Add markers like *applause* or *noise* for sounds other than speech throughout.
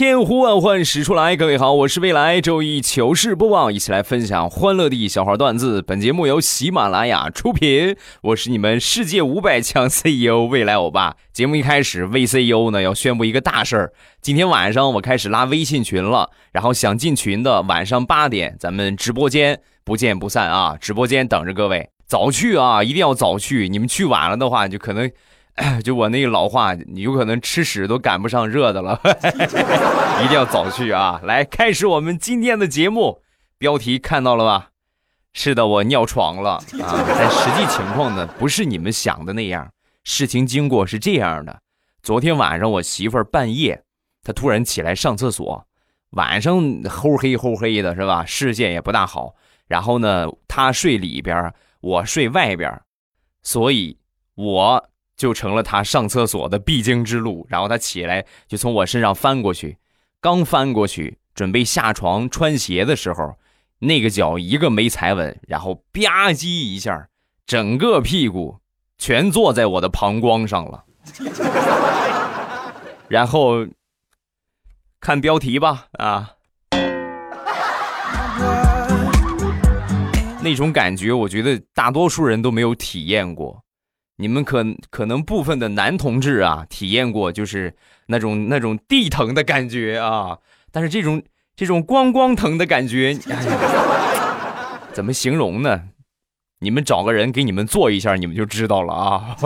千呼万唤始出来，各位好，我是未来周一糗事播报，一起来分享欢乐的小花段子。本节目由喜马拉雅出品，我是你们世界五百强 CEO 未来欧巴。节目一开始，VCEO 呢要宣布一个大事儿，今天晚上我开始拉微信群了，然后想进群的晚上八点咱们直播间不见不散啊！直播间等着各位，早去啊，一定要早去，你们去晚了的话就可能。就我那个老话，你有可能吃屎都赶不上热的了，*laughs* 一定要早去啊！来，开始我们今天的节目，标题看到了吧？是的，我尿床了啊！但实际情况呢，不是你们想的那样。事情经过是这样的：昨天晚上我媳妇儿半夜，她突然起来上厕所，晚上齁黑齁黑的，是吧？视线也不大好。然后呢，她睡里边，我睡外边，所以我。就成了他上厕所的必经之路，然后他起来就从我身上翻过去，刚翻过去准备下床穿鞋的时候，那个脚一个没踩稳，然后吧唧一下，整个屁股全坐在我的膀胱上了。然后看标题吧，啊，那种感觉，我觉得大多数人都没有体验过。你们可可能部分的男同志啊，体验过就是那种那种地疼的感觉啊，但是这种这种光光疼的感觉，怎么形容呢？你们找个人给你们做一下，你们就知道了啊。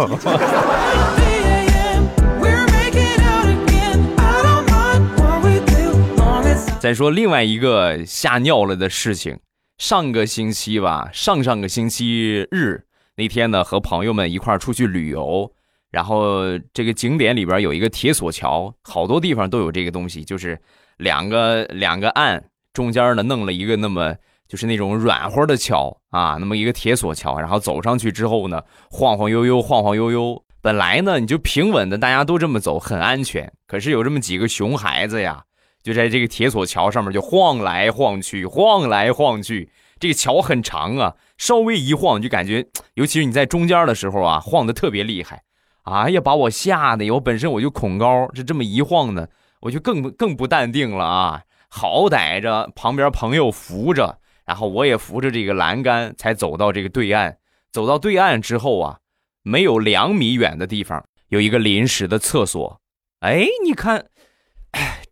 再说另外一个吓尿了的事情，上个星期吧，上上个星期日。那天呢，和朋友们一块儿出去旅游，然后这个景点里边有一个铁索桥，好多地方都有这个东西，就是两个两个岸中间呢弄了一个那么就是那种软和的桥啊，那么一个铁索桥，然后走上去之后呢，晃晃悠悠，晃晃悠悠。本来呢你就平稳的，大家都这么走很安全，可是有这么几个熊孩子呀，就在这个铁索桥上面就晃来晃去，晃来晃去。这个桥很长啊，稍微一晃就感觉，*tsk* 尤其是你在中间的时候啊，晃的特别厉害。哎呀，把我吓得，我本身我就恐高，这这么一晃呢，我就更更不淡定了啊。好歹着旁边朋友扶着，然后我也扶着这个栏杆，才走到这个对岸。走到对岸之后啊，没有两米远的地方有一个临时的厕所。哎，你看。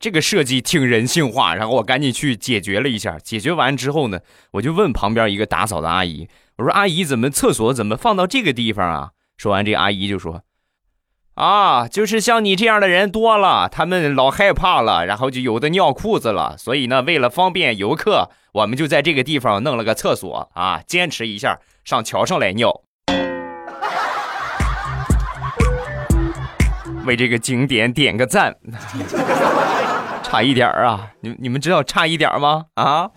这个设计挺人性化，然后我赶紧去解决了一下。解决完之后呢，我就问旁边一个打扫的阿姨：“我说阿姨，怎么厕所怎么放到这个地方啊？”说完，这阿姨就说：“啊，就是像你这样的人多了，他们老害怕了，然后就有的尿裤子了。所以呢，为了方便游客，我们就在这个地方弄了个厕所啊，坚持一下，上桥上来尿。*laughs* ”为这个景点点个赞，差一点啊！你你们知道差一点吗？啊！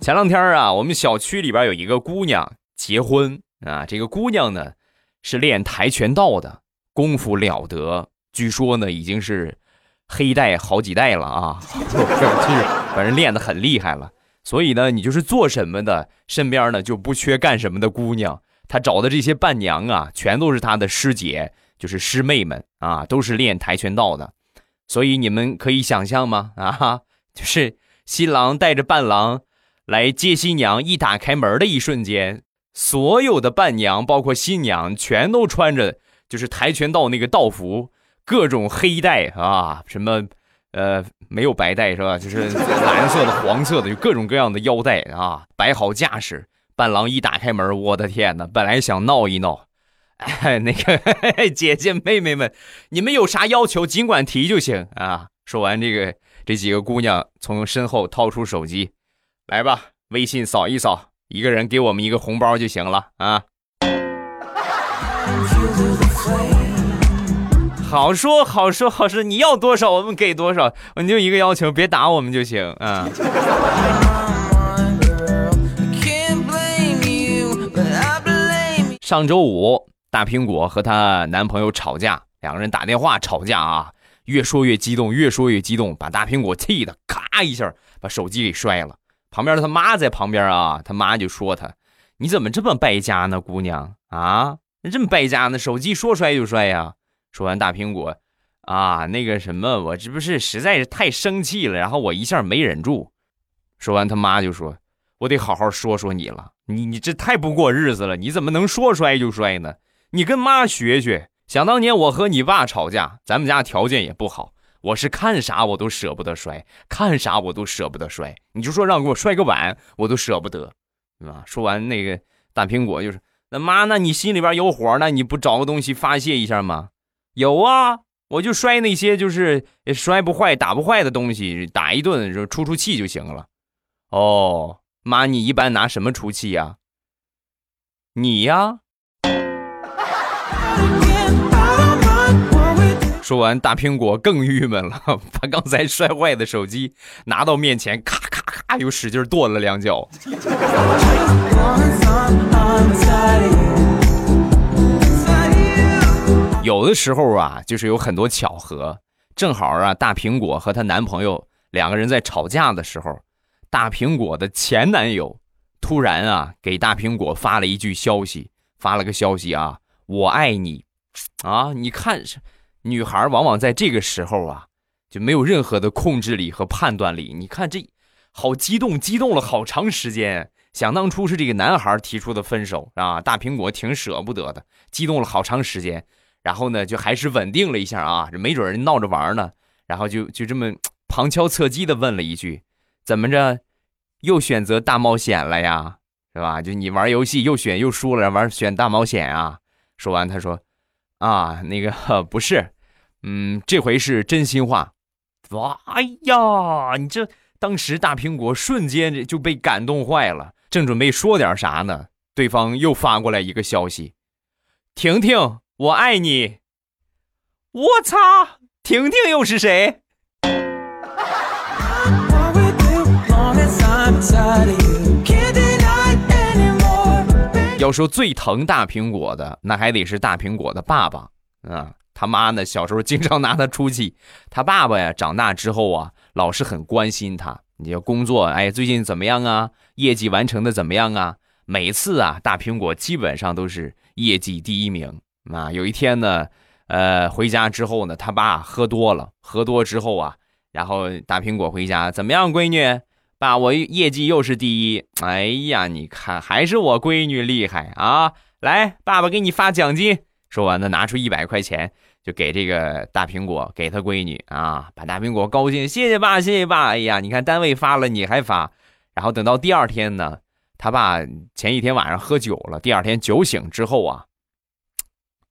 前两天啊，我们小区里边有一个姑娘结婚啊，这个姑娘呢是练跆拳道的，功夫了得，据说呢已经是黑带好几代了啊，*laughs* 就是反正练得很厉害了。所以呢，你就是做什么的，身边呢就不缺干什么的姑娘。他找的这些伴娘啊，全都是他的师姐，就是师妹们啊，都是练跆拳道的。所以你们可以想象吗？啊，就是新郎带着伴郎来接新娘，一打开门的一瞬间，所有的伴娘，包括新娘，全都穿着就是跆拳道那个道服，各种黑带啊，什么。呃，没有白带是吧？就是蓝色的、黄色的，就各种各样的腰带啊，摆好架势。伴郎一打开门，我的天哪！本来想闹一闹，哎，那个 *laughs* 姐姐妹妹们，你们有啥要求尽管提就行啊。说完这个，这几个姑娘从身后掏出手机，来吧，微信扫一扫，一个人给我们一个红包就行了啊。好说好说好说，你要多少我们给多少，你就一个要求，别打我们就行啊。上周五，大苹果和她男朋友吵架，两个人打电话吵架啊，越说越激动，越说越激动，把大苹果气的咔一下把手机给摔了。旁边他妈在旁边啊，他妈就说他：“你怎么这么败家呢，姑娘啊？你这么败家呢？手机说摔就摔呀！”说完，大苹果啊，那个什么，我这不是实在是太生气了，然后我一下没忍住。说完，他妈就说：“我得好好说说你了，你你这太不过日子了，你怎么能说摔就摔呢？你跟妈学学。想当年我和你爸吵架，咱们家条件也不好，我是看啥我都舍不得摔，看啥我都舍不得摔。你就说让给我摔个碗，我都舍不得，啊！说完，那个大苹果就是那妈，那你心里边有火，那你不找个东西发泄一下吗？有啊，我就摔那些就是摔不坏、打不坏的东西，打一顿就出出气就行了。哦，妈，你一般拿什么出气呀？你呀。说完，大苹果更郁闷了，把刚才摔坏的手机拿到面前，咔咔咔又使劲跺了两脚。有的时候啊，就是有很多巧合，正好啊，大苹果和她男朋友两个人在吵架的时候。大苹果的前男友突然啊，给大苹果发了一句消息，发了个消息啊，我爱你，啊，你看，女孩往往在这个时候啊，就没有任何的控制力和判断力。你看这，好激动，激动了好长时间。想当初是这个男孩提出的分手啊，大苹果挺舍不得的，激动了好长时间。然后呢，就还是稳定了一下啊，这没准人闹着玩呢，然后就就这么旁敲侧击的问了一句。怎么着，又选择大冒险了呀？是吧？就你玩游戏又选又输了，玩选大冒险啊？说完，他说：“啊，那个 *laughs* 不是，嗯，这回是真心话。”哇，哎呀，你这当时大苹果瞬间就被感动坏了，正准备说点啥呢，对方又发过来一个消息：“婷婷，我爱你。”我操，婷婷又是谁？要说最疼大苹果的，那还得是大苹果的爸爸啊！他妈呢，小时候经常拿他出气。他爸爸呀，长大之后啊，老是很关心他。你要工作，哎，最近怎么样啊？业绩完成的怎么样啊？每次啊，大苹果基本上都是业绩第一名啊。有一天呢，呃，回家之后呢，他爸喝多了，喝多之后啊，然后大苹果回家怎么样，闺女？爸，我业绩又是第一。哎呀，你看，还是我闺女厉害啊！来，爸爸给你发奖金。说完呢，拿出一百块钱就给这个大苹果，给他闺女啊，把大苹果高兴，谢谢爸，谢谢爸。哎呀，你看单位发了，你还发。然后等到第二天呢，他爸前一天晚上喝酒了，第二天酒醒之后啊，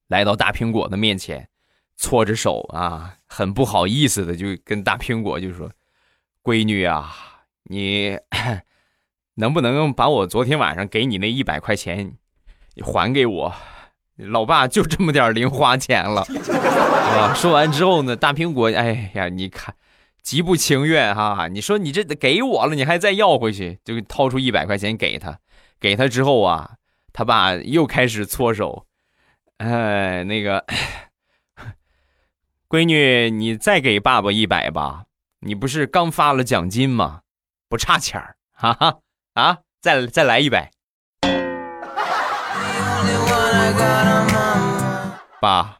来到大苹果的面前，搓着手啊，很不好意思的就跟大苹果就说：“闺女啊。”你能不能把我昨天晚上给你那一百块钱还给我？老爸就这么点零花钱了。啊！说完之后呢，大苹果，哎呀，你看，极不情愿哈。你说你这给我了，你还再要回去，就掏出一百块钱给他。给他之后啊，他爸又开始搓手。哎，那个闺女，你再给爸爸一百吧。你不是刚发了奖金吗？不差钱儿，哈哈啊！再再来一百，爸，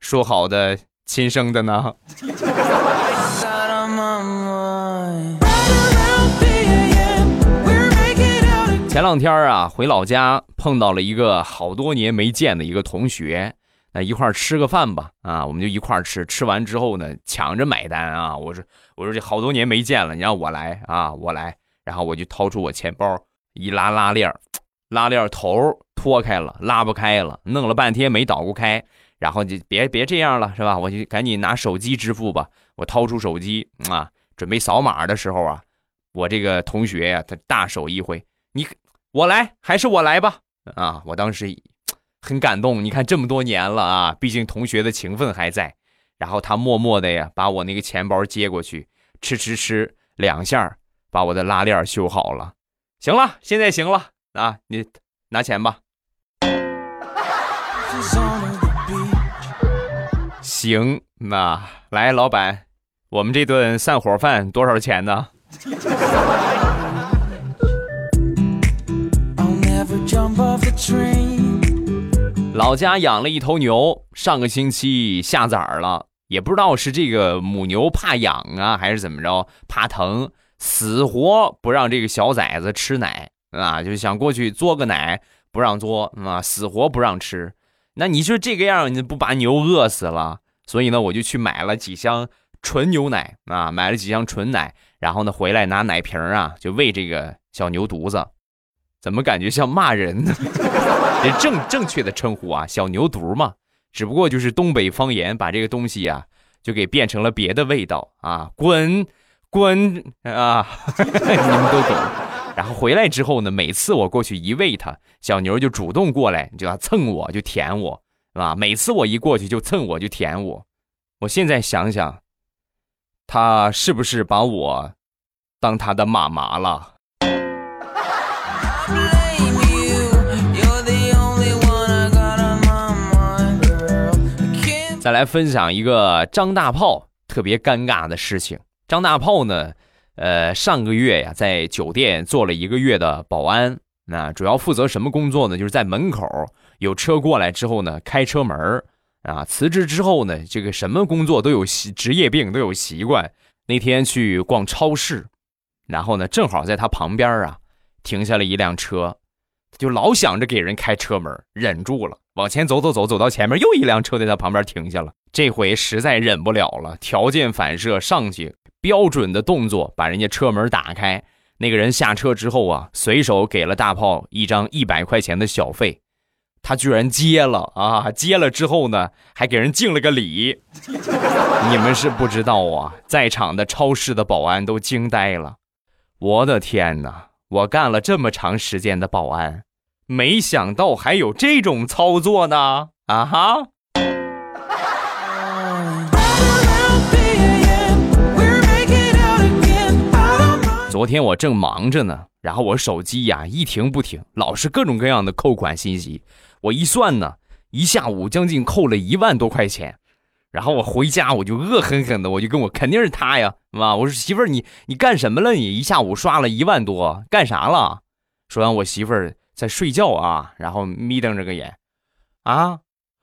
说好的亲生的呢？*laughs* 前两天啊，回老家碰到了一个好多年没见的一个同学。那一块吃个饭吧，啊，我们就一块吃。吃完之后呢，抢着买单啊！我说，我说这好多年没见了，你让我来啊，我来。然后我就掏出我钱包，一拉拉链拉链头脱开了，拉不开了，弄了半天没捣鼓开。然后就别别这样了，是吧？我就赶紧拿手机支付吧。我掏出手机啊，准备扫码的时候啊，我这个同学呀，他大手一挥，你我来还是我来吧？啊，我当时。很感动，你看这么多年了啊，毕竟同学的情分还在。然后他默默的呀，把我那个钱包接过去，吃吃吃两下，把我的拉链修好了。行了，现在行了啊，你拿钱吧。行，那来，老板，我们这顿散伙饭多少钱呢？老家养了一头牛，上个星期下崽了，也不知道是这个母牛怕痒啊，还是怎么着，怕疼，死活不让这个小崽子吃奶啊，就想过去嘬个奶，不让嘬啊，死活不让吃。那你说这个样，你不把牛饿死了？所以呢，我就去买了几箱纯牛奶啊，买了几箱纯奶，然后呢，回来拿奶瓶啊，就喂这个小牛犊子。怎么感觉像骂人呢？*laughs* 这正正确的称呼啊，小牛犊嘛，只不过就是东北方言把这个东西呀，就给变成了别的味道啊，滚滚啊，*laughs* 你们都懂。然后回来之后呢，每次我过去一喂它，小牛就主动过来，就要蹭我，就舔我，是吧？每次我一过去就蹭我，就舔我。我现在想想，他是不是把我当他的妈妈了？再来分享一个张大炮特别尴尬的事情。张大炮呢，呃，上个月呀，在酒店做了一个月的保安，那主要负责什么工作呢？就是在门口有车过来之后呢，开车门啊。辞职之后呢，这个什么工作都有习职业病，都有习惯。那天去逛超市，然后呢，正好在他旁边啊，停下了一辆车，就老想着给人开车门，忍住了。往前走走走，走到前面又一辆车在他旁边停下了。这回实在忍不了了，条件反射上去，标准的动作把人家车门打开。那个人下车之后啊，随手给了大炮一张一百块钱的小费，他居然接了啊！接了之后呢，还给人敬了个礼。*laughs* 你们是不知道啊，在场的超市的保安都惊呆了。我的天哪！我干了这么长时间的保安。没想到还有这种操作呢！啊哈！昨天我正忙着呢，然后我手机呀一停不停，老是各种各样的扣款信息。我一算呢，一下午将近扣了一万多块钱。然后我回家我就恶狠狠的，我就跟我肯定是他呀，是吧？我说媳妇儿，你你干什么了？你一下午刷了一万多，干啥了？说完我媳妇儿。在睡觉啊，然后眯瞪着个眼，啊，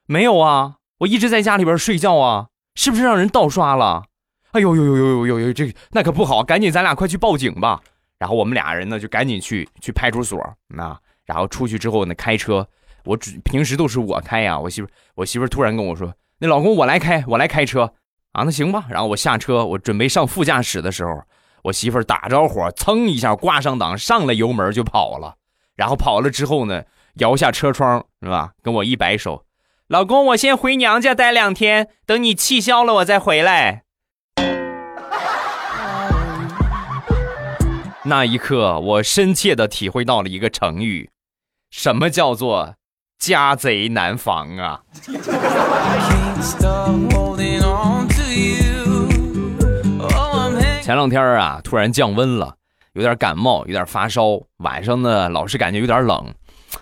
没有啊，我一直在家里边睡觉啊，是不是让人盗刷了？哎呦呦呦呦呦呦，这那可不好，赶紧咱俩快去报警吧。然后我们俩人呢就赶紧去去派出所，那然后出去之后呢开车，我只平时都是我开呀，我媳妇我媳妇突然跟我说，那老公我来开，我来开车啊，那行吧。然后我下车，我准备上副驾驶的时候，我媳妇儿打着火，噌一下挂上档，上了油门就跑了。然后跑了之后呢，摇下车窗是吧？跟我一摆手，老公，我先回娘家待两天，等你气消了我再回来。那一刻，我深切的体会到了一个成语，什么叫做家贼难防啊！前两天啊，突然降温了。有点感冒，有点发烧，晚上呢老是感觉有点冷，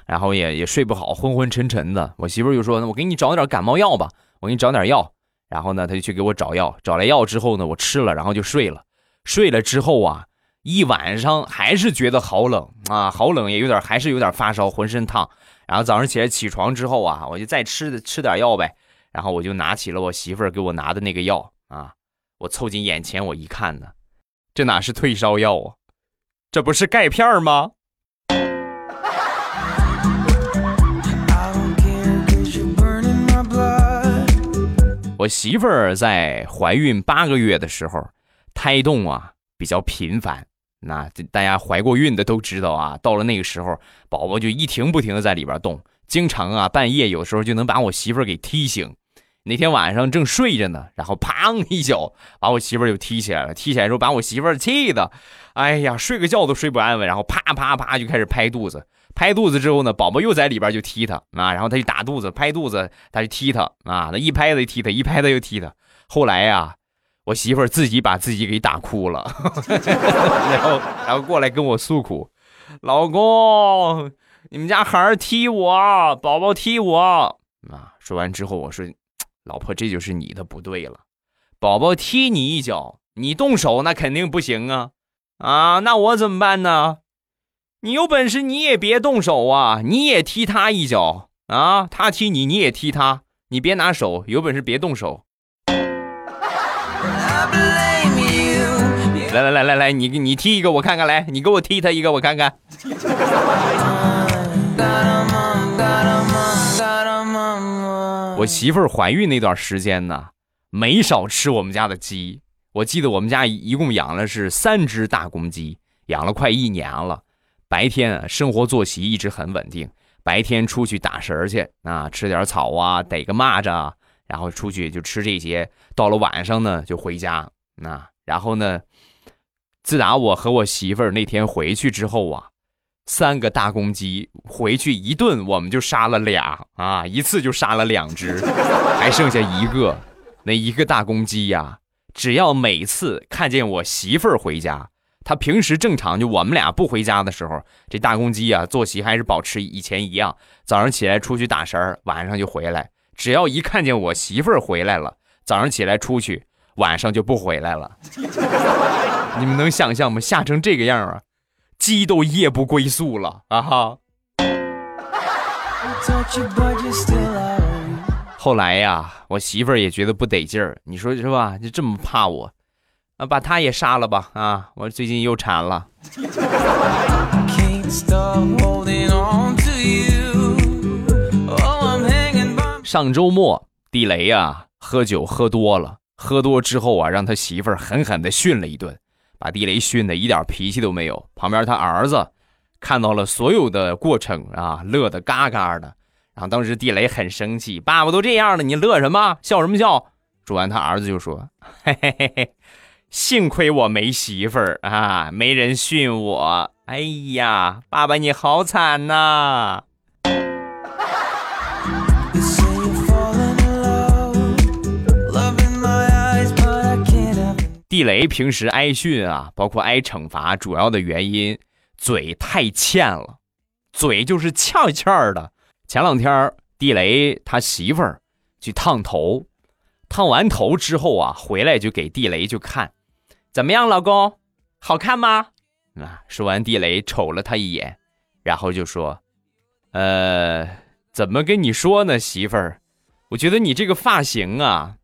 然后也也睡不好，昏昏沉沉的。我媳妇就说：“我给你找点感冒药吧，我给你找点药。”然后呢，他就去给我找药，找来药之后呢，我吃了，然后就睡了。睡了之后啊，一晚上还是觉得好冷啊，好冷，也有点还是有点发烧，浑身烫。然后早上起来起床之后啊，我就再吃吃点药呗。然后我就拿起了我媳妇给我拿的那个药啊，我凑近眼前我一看呢，这哪是退烧药啊？这不是钙片吗？我媳妇儿在怀孕八个月的时候，胎动啊比较频繁。那大家怀过孕的都知道啊，到了那个时候，宝宝就一停不停的在里边动，经常啊半夜有时候就能把我媳妇儿给踢醒。那天晚上正睡着呢，然后砰一脚把我媳妇儿就踢起来了。踢起来之后把我媳妇儿气的，哎呀，睡个觉都睡不安稳。然后啪啪啪就开始拍肚子，拍肚子之后呢，宝宝又在里边就踢他啊，然后他就打肚子，拍肚子，他就踢他啊，那一拍他就踢他，一拍他又踢他。后来呀，我媳妇儿自己把自己给打哭了，*laughs* 然后然后过来跟我诉苦，老公，你们家孩儿踢我，宝宝踢我。啊。说完之后，我说：“老婆，这就是你的不对了。宝宝踢你一脚，你动手那肯定不行啊！啊，那我怎么办呢？你有本事你也别动手啊，你也踢他一脚啊！他踢你，你也踢他，你别拿手，有本事别动手。”来来来来来，你你踢一个我看看，来，你给我踢他一个我看看。我媳妇儿怀孕那段时间呢，没少吃我们家的鸡。我记得我们家一共养了是三只大公鸡，养了快一年了。白天，生活作息一直很稳定，白天出去打食去啊，吃点草啊，逮个蚂蚱，然后出去就吃这些。到了晚上呢，就回家啊，然后呢。自打我和我媳妇儿那天回去之后啊，三个大公鸡回去一顿，我们就杀了俩啊，一次就杀了两只，还剩下一个。那一个大公鸡呀，只要每次看见我媳妇儿回家，他平时正常就我们俩不回家的时候，这大公鸡啊作息还是保持以前一样，早上起来出去打食儿，晚上就回来。只要一看见我媳妇儿回来了，早上起来出去，晚上就不回来了。*laughs* 你们能想象吗？吓成这个样啊，鸡都夜不归宿了啊哈！后来呀，我媳妇儿也觉得不得劲儿，你说是吧？就这么怕我，啊，把她也杀了吧啊！我最近又馋了。上周末，地雷呀喝酒喝多了，喝多之后啊，让他媳妇儿狠狠的训了一顿。把地雷训的一点脾气都没有，旁边他儿子看到了所有的过程啊，乐得嘎嘎的。然后当时地雷很生气，爸爸都这样了，你乐什么？笑什么笑？说完，他儿子就说：“嘿嘿嘿嘿，幸亏我没媳妇儿啊，没人训我。哎呀，爸爸你好惨呐！”地雷平时挨训啊，包括挨惩罚，主要的原因嘴太欠了，嘴就是欠欠的。前两天地雷他媳妇儿去烫头，烫完头之后啊，回来就给地雷就看，怎么样，老公，好看吗？啊，说完地雷瞅了他一眼，然后就说：“呃，怎么跟你说呢，媳妇儿，我觉得你这个发型啊，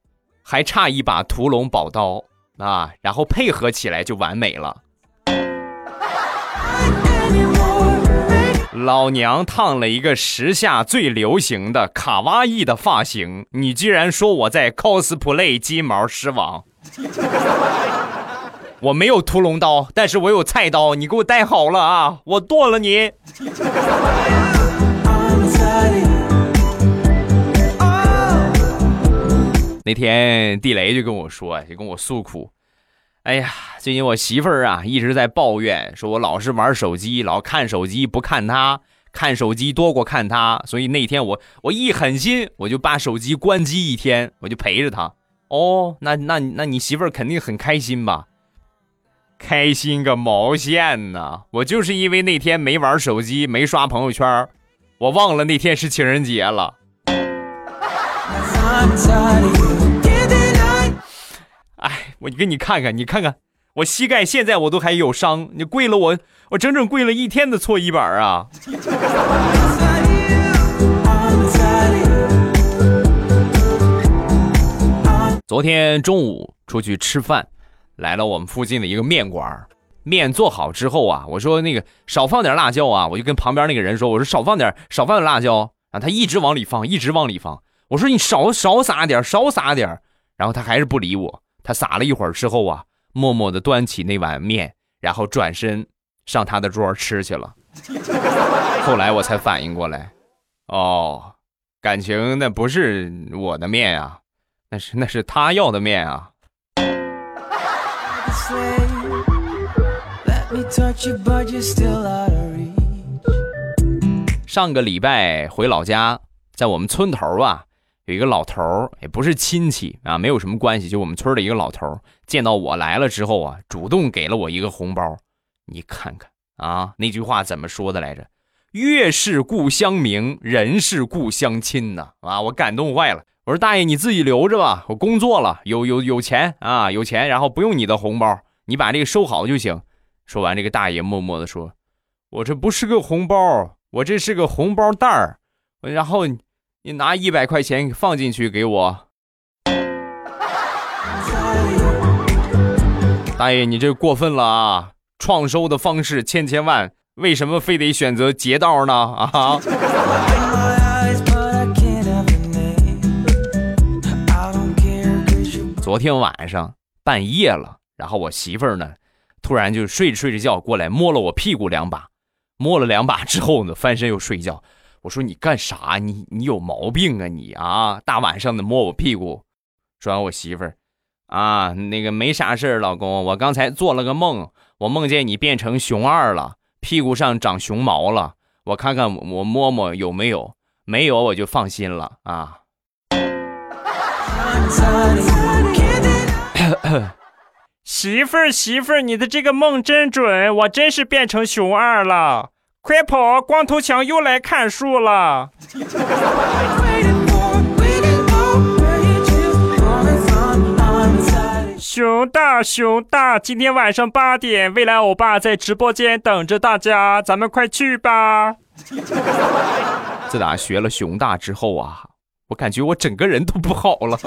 还差一把屠龙宝刀。”啊，然后配合起来就完美了。老娘烫了一个时下最流行的卡哇伊的发型，你居然说我在 cosplay 金毛狮王？我没有屠龙刀，但是我有菜刀，你给我带好了啊！我剁了你。那天地雷就跟我说，就跟我诉苦，哎呀，最近我媳妇儿啊一直在抱怨，说我老是玩手机，老看手机不看她，看手机多过看她，所以那天我我一狠心，我就把手机关机一天，我就陪着她。哦，那那那你媳妇儿肯定很开心吧？开心个毛线呢！我就是因为那天没玩手机，没刷朋友圈，我忘了那天是情人节了。哎，我给你看看，你看看，我膝盖现在我都还有伤，你跪了我，我整整跪了一天的搓衣板啊！昨天中午出去吃饭，来了我们附近的一个面馆，面做好之后啊，我说那个少放点辣椒啊，我就跟旁边那个人说，我说少放点，少放点辣椒啊，他一直往里放，一直往里放。我说你少少撒点，少撒点，然后他还是不理我。他撒了一会儿之后啊，默默地端起那碗面，然后转身上他的桌吃去了。后来我才反应过来，哦，感情那不是我的面啊，那是那是他要的面啊。上个礼拜回老家，在我们村头啊。有一个老头儿，也不是亲戚啊，没有什么关系，就我们村的一个老头儿，见到我来了之后啊，主动给了我一个红包。你看看啊，那句话怎么说的来着？月是故乡明，人是故乡亲呐！啊，我感动坏了。我说大爷，你自己留着吧，我工作了，有有有钱啊，有钱，然后不用你的红包，你把这个收好就行。说完，这个大爷默默的说：“我这不是个红包，我这是个红包袋儿。然后你拿一百块钱放进去给我。”大爷，你这过分了啊！创收的方式千千万，为什么非得选择劫道呢？啊！昨天晚上半夜了，然后我媳妇儿呢，突然就睡着睡着觉过来摸了我屁股两把，摸了两把之后呢，翻身又睡觉。我说你干啥？你你有毛病啊你啊！大晚上的摸我屁股。说完我媳妇儿。啊，那个没啥事儿，老公，我刚才做了个梦，我梦见你变成熊二了，屁股上长熊毛了，我看看我摸摸有没有，没有我就放心了啊。*laughs* 媳妇儿，媳妇儿，你的这个梦真准，我真是变成熊二了，快跑，光头强又来砍树了。熊大，熊大，今天晚上八点，未来欧巴在直播间等着大家，咱们快去吧。自打学了熊大之后啊，我感觉我整个人都不好了。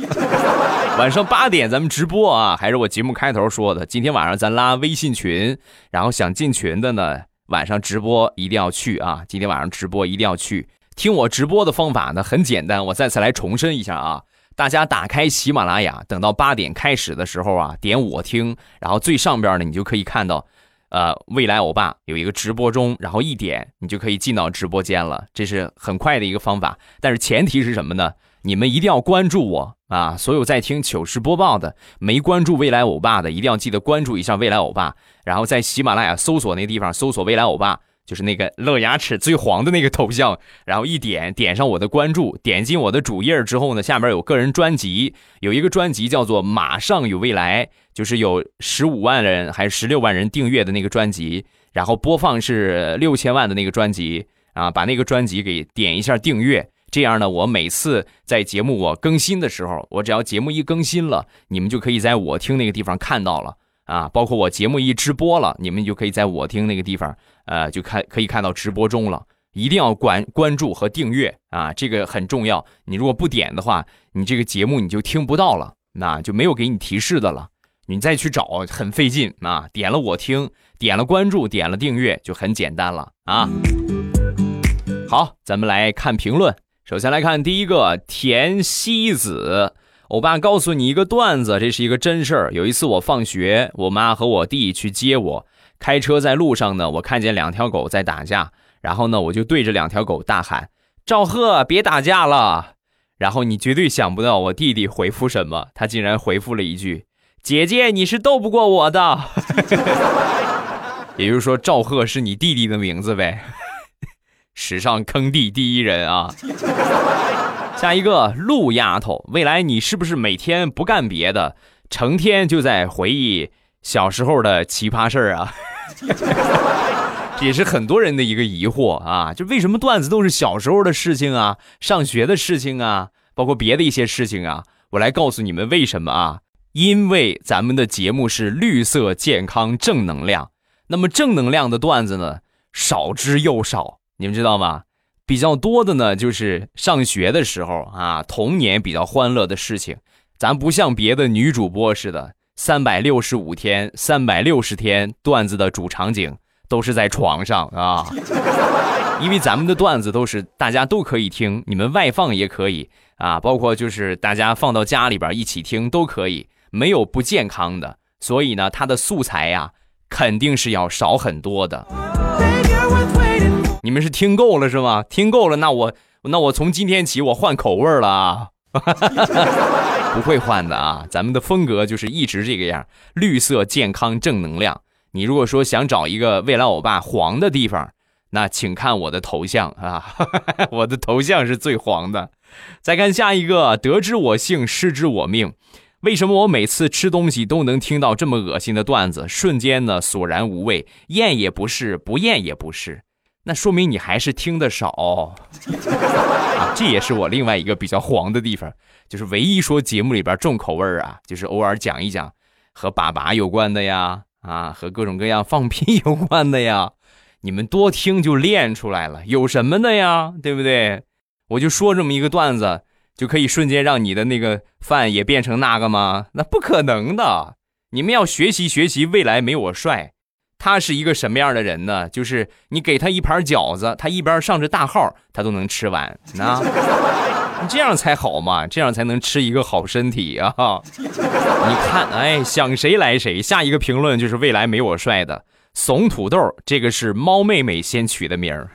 晚上八点咱们直播啊，还是我节目开头说的，今天晚上咱拉微信群，然后想进群的呢，晚上直播一定要去啊。今天晚上直播一定要去听我直播的方法呢，很简单，我再次来重申一下啊。大家打开喜马拉雅，等到八点开始的时候啊，点我听，然后最上边呢，你就可以看到，呃，未来欧巴有一个直播中，然后一点，你就可以进到直播间了。这是很快的一个方法，但是前提是什么呢？你们一定要关注我啊！所有在听糗事播报的，没关注未来欧巴的，一定要记得关注一下未来欧巴，然后在喜马拉雅搜索那地方搜索未来欧巴。就是那个露牙齿最黄的那个头像，然后一点点上我的关注，点进我的主页之后呢，下面有个人专辑，有一个专辑叫做《马上有未来》，就是有十五万人还是十六万人订阅的那个专辑，然后播放是六千万的那个专辑啊，把那个专辑给点一下订阅，这样呢，我每次在节目我更新的时候，我只要节目一更新了，你们就可以在我听那个地方看到了。啊，包括我节目一直播了，你们就可以在我听那个地方，呃，就看可以看到直播中了。一定要关关注和订阅啊，这个很重要。你如果不点的话，你这个节目你就听不到了，那就没有给你提示的了。你再去找很费劲啊。点了我听，点了关注，点了订阅就很简单了啊。好，咱们来看评论。首先来看第一个田西子。欧巴告诉你一个段子，这是一个真事儿。有一次我放学，我妈和我弟去接我，开车在路上呢，我看见两条狗在打架，然后呢，我就对着两条狗大喊：“赵贺，别打架了！”然后你绝对想不到我弟弟回复什么，他竟然回复了一句：“姐姐，你是斗不过我的。”也就是说，赵贺是你弟弟的名字呗？史上坑弟第一人啊！*laughs* 下一个陆丫头，未来你是不是每天不干别的，成天就在回忆小时候的奇葩事儿啊？这 *laughs* 也是很多人的一个疑惑啊，就为什么段子都是小时候的事情啊，上学的事情啊，包括别的一些事情啊？我来告诉你们为什么啊？因为咱们的节目是绿色、健康、正能量，那么正能量的段子呢，少之又少，你们知道吗？比较多的呢，就是上学的时候啊，童年比较欢乐的事情。咱不像别的女主播似的，三百六十五天、三百六十天段子的主场景都是在床上啊。*laughs* 因为咱们的段子都是大家都可以听，你们外放也可以啊，包括就是大家放到家里边一起听都可以，没有不健康的。所以呢，它的素材呀，肯定是要少很多的。你们是听够了是吗？听够了，那我那我从今天起我换口味了啊！*laughs* 不会换的啊，咱们的风格就是一直这个样，绿色、健康、正能量。你如果说想找一个未来欧巴黄的地方，那请看我的头像啊，*laughs* 我的头像是最黄的。再看下一个，得之我幸，失之我命。为什么我每次吃东西都能听到这么恶心的段子？瞬间呢，索然无味，咽也不是，不咽也不是。那说明你还是听得少。啊，这也是我另外一个比较黄的地方，就是唯一说节目里边重口味啊，就是偶尔讲一讲和粑粑有关的呀，啊，和各种各样放屁有关的呀。你们多听就练出来了，有什么的呀？对不对？我就说这么一个段子，就可以瞬间让你的那个饭也变成那个吗？那不可能的。你们要学习学习，未来没我帅。他是一个什么样的人呢？就是你给他一盘饺子，他一边上着大号，他都能吃完。那你 *laughs* 这样才好嘛？这样才能吃一个好身体啊！你看，哎，想谁来谁。下一个评论就是未来没我帅的。怂土豆，这个是猫妹妹先取的名儿。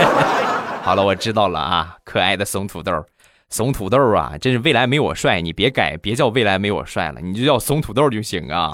*laughs* 好了，我知道了啊，可爱的怂土豆，怂土豆啊，真是未来没我帅，你别改，别叫未来没我帅了，你就叫怂土豆就行啊。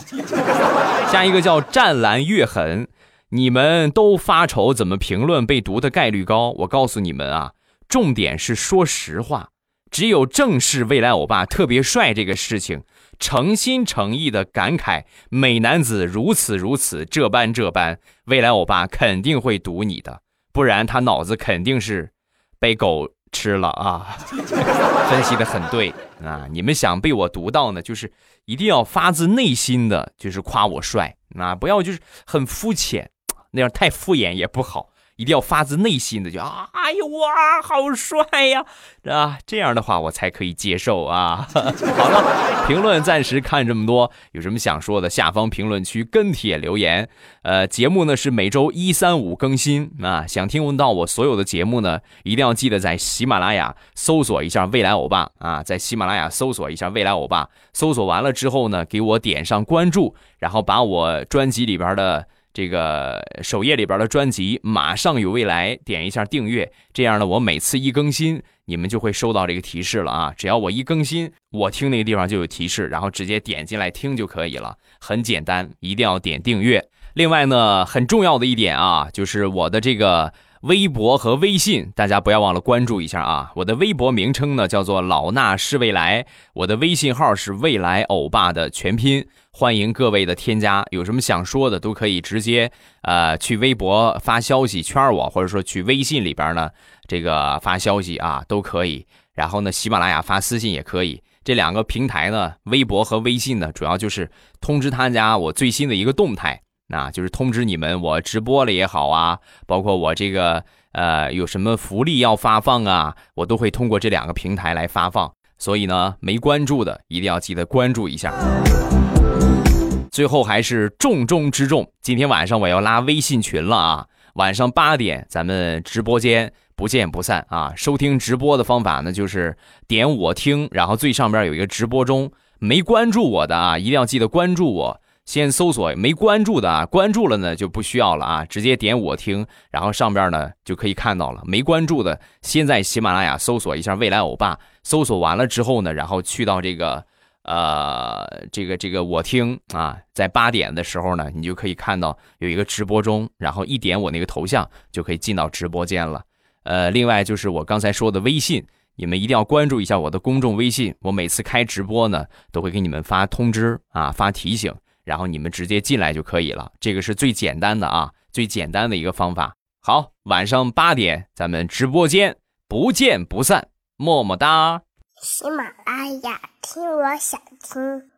*laughs* 下一个叫湛蓝月痕，你们都发愁怎么评论被读的概率高？我告诉你们啊，重点是说实话，只有正视未来欧巴特别帅这个事情。诚心诚意的感慨，美男子如此如此，这般这般，未来欧巴肯定会读你的，不然他脑子肯定是被狗吃了啊！*laughs* 分析的很对啊！你们想被我读到呢，就是一定要发自内心的就是夸我帅啊，不要就是很肤浅，那样太敷衍也不好。一定要发自内心的就啊，哎呦哇，好帅呀，啊，这样的话我才可以接受啊。*laughs* 好了，评论暂时看这么多，有什么想说的，下方评论区跟帖留言。呃，节目呢是每周一、三、五更新啊。想听闻到我所有的节目呢，一定要记得在喜马拉雅搜索一下未来欧巴啊，在喜马拉雅搜索一下未来欧巴，搜索完了之后呢，给我点上关注，然后把我专辑里边的。这个首页里边的专辑马上有未来，点一下订阅，这样呢，我每次一更新，你们就会收到这个提示了啊！只要我一更新，我听那个地方就有提示，然后直接点进来听就可以了，很简单，一定要点订阅。另外呢，很重要的一点啊，就是我的这个。微博和微信，大家不要忘了关注一下啊！我的微博名称呢叫做老衲是未来，我的微信号是未来欧巴的全拼，欢迎各位的添加。有什么想说的，都可以直接呃去微博发消息圈我，或者说去微信里边呢这个发消息啊都可以。然后呢，喜马拉雅发私信也可以。这两个平台呢，微博和微信呢，主要就是通知他家我最新的一个动态。那就是通知你们，我直播了也好啊，包括我这个呃有什么福利要发放啊，我都会通过这两个平台来发放。所以呢，没关注的一定要记得关注一下。最后还是重中之重，今天晚上我要拉微信群了啊！晚上八点咱们直播间不见不散啊！收听直播的方法呢，就是点我听，然后最上边有一个直播中，没关注我的啊，一定要记得关注我。先搜索没关注的啊，关注了呢就不需要了啊，直接点我听，然后上边呢就可以看到了。没关注的，先在喜马拉雅搜索一下未来欧巴，搜索完了之后呢，然后去到这个呃这个这个我听啊，在八点的时候呢，你就可以看到有一个直播中，然后一点我那个头像就可以进到直播间了。呃，另外就是我刚才说的微信，你们一定要关注一下我的公众微信，我每次开直播呢都会给你们发通知啊，发提醒。然后你们直接进来就可以了，这个是最简单的啊，最简单的一个方法。好，晚上八点咱们直播间不见不散，么么哒。喜马拉雅听，我想听。